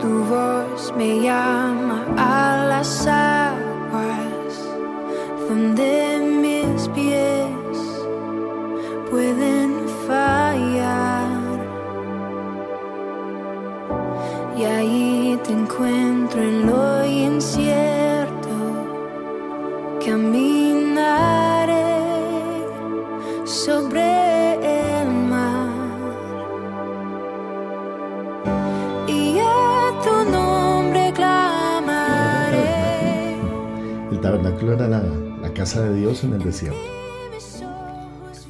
Tu voz me llama a las aguas donde mis pies pueden fallar. Y ahí te encuentro en lo incierto, caminaré tabernáculo era la, la casa de Dios en el desierto.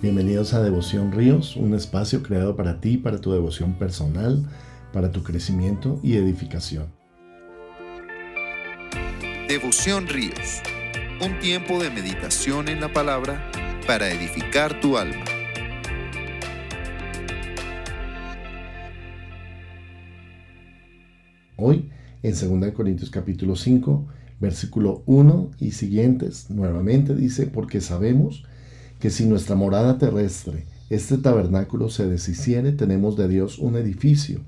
Bienvenidos a Devoción Ríos, un espacio creado para ti, para tu devoción personal, para tu crecimiento y edificación. Devoción Ríos, un tiempo de meditación en la palabra para edificar tu alma. Hoy, en 2 Corintios capítulo 5, versículo 1 y siguientes, nuevamente dice, porque sabemos que si nuestra morada terrestre, este tabernáculo se deshiciere, tenemos de Dios un edificio,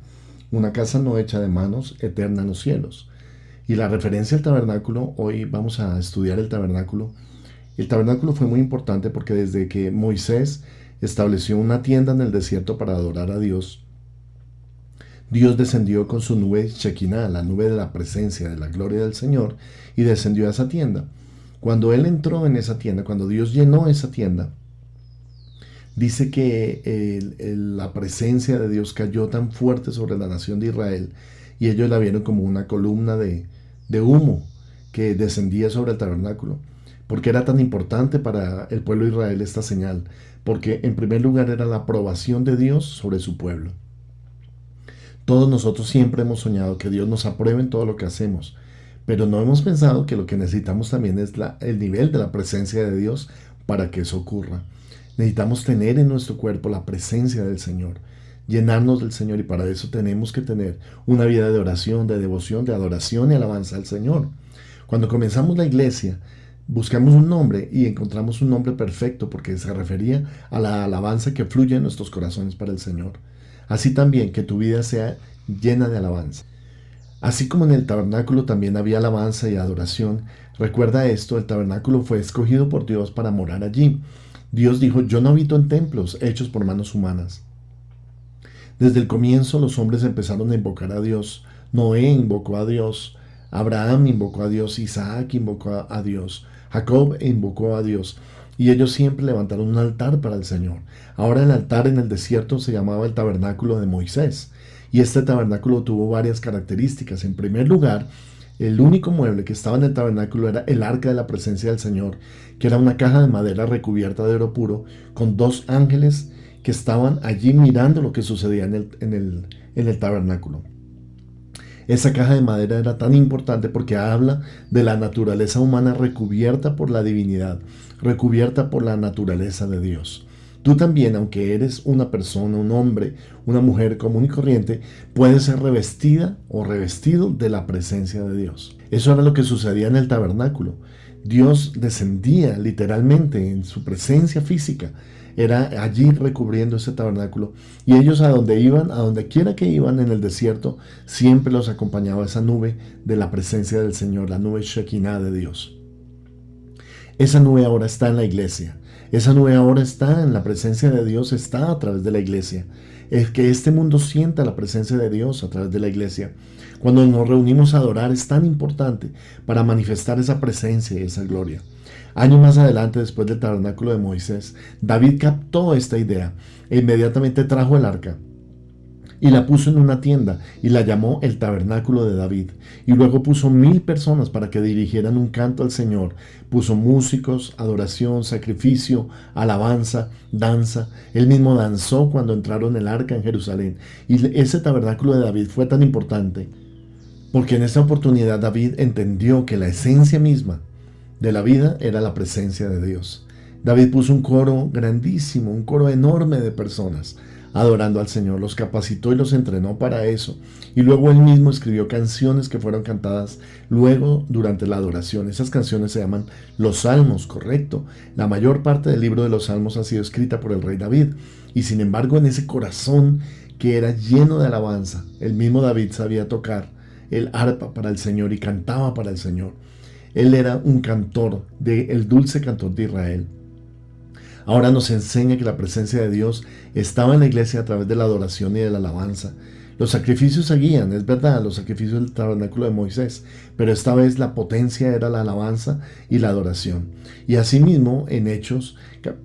una casa no hecha de manos, eterna en los cielos. Y la referencia al tabernáculo, hoy vamos a estudiar el tabernáculo. El tabernáculo fue muy importante porque desde que Moisés estableció una tienda en el desierto para adorar a Dios, Dios descendió con su nube Shekinah, la nube de la presencia, de la gloria del Señor, y descendió a esa tienda. Cuando Él entró en esa tienda, cuando Dios llenó esa tienda, dice que el- la presencia de Dios cayó tan fuerte sobre la nación de Israel y ellos la vieron como una columna de, de humo que descendía sobre el tabernáculo. porque era tan importante para el pueblo de Israel esta señal? Porque en primer lugar era la aprobación de Dios sobre su pueblo. Todos nosotros siempre hemos soñado que Dios nos apruebe en todo lo que hacemos, pero no hemos pensado que lo que necesitamos también es el nivel de la presencia de Dios para que eso ocurra. Necesitamos tener en nuestro cuerpo la presencia del Señor, llenarnos del Señor y para eso tenemos que tener una vida de oración, de devoción, de adoración y alabanza al Señor. Cuando comenzamos la iglesia, buscamos un nombre y encontramos un nombre perfecto porque se refería a la alabanza que fluye en nuestros corazones para el Señor. Así también que tu vida sea llena de alabanza. Así como en el tabernáculo también había alabanza y adoración, recuerda esto, el tabernáculo fue escogido por Dios para morar allí. Dios dijo, yo no habito en templos hechos por manos humanas. Desde el comienzo los hombres empezaron a invocar a Dios. Noé invocó a Dios, Abraham invocó a Dios, Isaac invocó a- Dios, Jacob invocó a Dios. Y ellos siempre levantaron un altar para el Señor. Ahora el altar en el desierto se llamaba el tabernáculo de Moisés. Y este tabernáculo tuvo varias características. En primer lugar, el único mueble que estaba en el tabernáculo era el arca de la presencia del Señor, que era una caja de madera recubierta de oro puro, con dos ángeles que estaban allí mirando lo que sucedía en el, en el, en el tabernáculo. Esa caja de madera era tan importante porque habla de la naturaleza humana recubierta por la divinidad, recubierta por la naturaleza de Dios. Tú también, aunque eres una persona, un hombre, una mujer común y corriente, puedes ser revestida o revestido de la presencia de Dios. Eso era lo que sucedía en el tabernáculo. Dios descendía literalmente en su presencia física. Era allí recubriendo ese tabernáculo. Y ellos a donde iban, a donde quiera que iban en el desierto, siempre los acompañaba esa nube de la presencia del Señor, la nube Shekinah de Dios. Esa nube ahora está en la iglesia. Esa nube ahora está en la presencia de Dios, está a través de la iglesia. Es que este mundo sienta la presencia de Dios a través de la iglesia. Cuando nos reunimos a adorar es tan importante para manifestar esa presencia y esa gloria. Años más adelante, después del tabernáculo de Moisés, David captó esta idea e inmediatamente trajo el arca y la puso en una tienda y la llamó el tabernáculo de David. Y luego puso mil personas para que dirigieran un canto al Señor. Puso músicos, adoración, sacrificio, alabanza, danza. Él mismo danzó cuando entraron el arca en Jerusalén. Y ese tabernáculo de David fue tan importante porque en esta oportunidad David entendió que la esencia misma de la vida era la presencia de Dios. David puso un coro grandísimo, un coro enorme de personas adorando al Señor, los capacitó y los entrenó para eso. Y luego él mismo escribió canciones que fueron cantadas luego durante la adoración. Esas canciones se llaman los salmos, correcto. La mayor parte del libro de los salmos ha sido escrita por el rey David. Y sin embargo en ese corazón que era lleno de alabanza. El mismo David sabía tocar el arpa para el Señor y cantaba para el Señor. Él era un cantor, de, el dulce cantor de Israel. Ahora nos enseña que la presencia de Dios estaba en la iglesia a través de la adoración y de la alabanza. Los sacrificios seguían, es verdad, los sacrificios del tabernáculo de Moisés, pero esta vez la potencia era la alabanza y la adoración. Y asimismo, en Hechos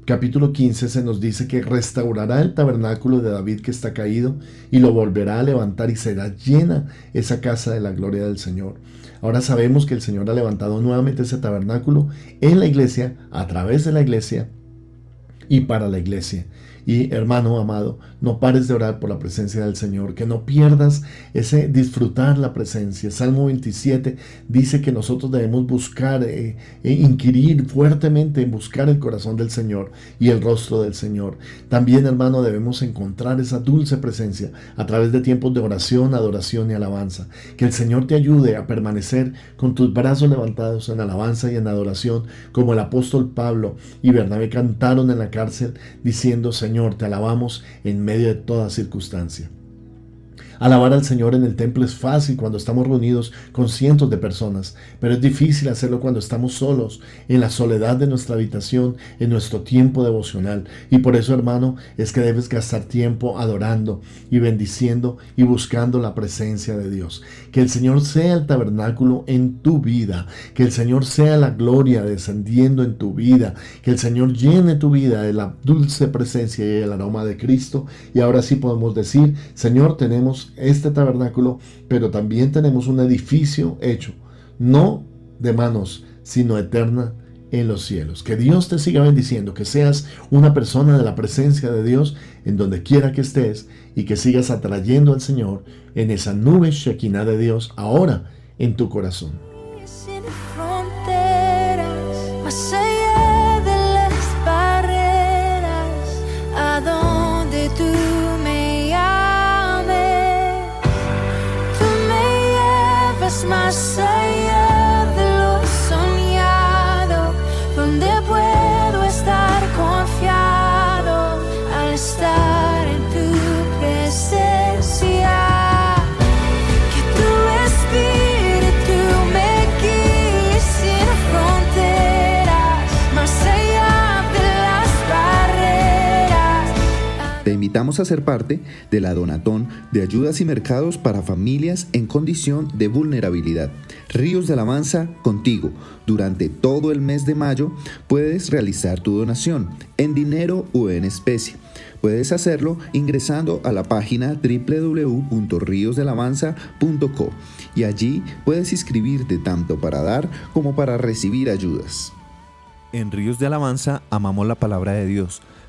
capítulo 15 se nos dice que restaurará el tabernáculo de David que está caído y lo volverá a levantar y será llena esa casa de la gloria del Señor. Ahora sabemos que el Señor ha levantado nuevamente ese tabernáculo en la iglesia, a través de la iglesia y para la iglesia. Y hermano amado, no pares de orar por la presencia del Señor, que no pierdas ese disfrutar la presencia. Salmo 27 dice que nosotros debemos buscar eh, e inquirir fuertemente en buscar el corazón del Señor y el rostro del Señor. También, hermano, debemos encontrar esa dulce presencia a través de tiempos de oración, adoración y alabanza. Que el Señor te ayude a permanecer con tus brazos levantados en alabanza y en adoración, como el apóstol Pablo y Bernabé cantaron en la cárcel diciendo, Señor, te alabamos en medio de toda circunstancia. Alabar al Señor en el templo es fácil cuando estamos reunidos con cientos de personas, pero es difícil hacerlo cuando estamos solos, en la soledad de nuestra habitación, en nuestro tiempo devocional. Y por eso, hermano, es que debes gastar tiempo adorando y bendiciendo y buscando la presencia de Dios. Que el Señor sea el tabernáculo en tu vida, que el Señor sea la gloria descendiendo en tu vida, que el Señor llene tu vida de la dulce presencia y el aroma de Cristo. Y ahora sí podemos decir, Señor, tenemos este tabernáculo, pero también tenemos un edificio hecho, no de manos, sino eterna en los cielos. Que Dios te siga bendiciendo, que seas una persona de la presencia de Dios en donde quiera que estés y que sigas atrayendo al Señor en esa nube Shekinah de Dios ahora en tu corazón. Llevas más Te invitamos a ser parte de la Donatón de Ayudas y Mercados para Familias en Condición de Vulnerabilidad. Ríos de Alabanza contigo. Durante todo el mes de mayo puedes realizar tu donación en dinero o en especie. Puedes hacerlo ingresando a la página www.riosdelavanza.co y allí puedes inscribirte tanto para dar como para recibir ayudas. En Ríos de Alabanza amamos la palabra de Dios,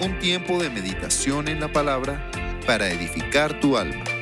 Un tiempo de meditación en la palabra para edificar tu alma.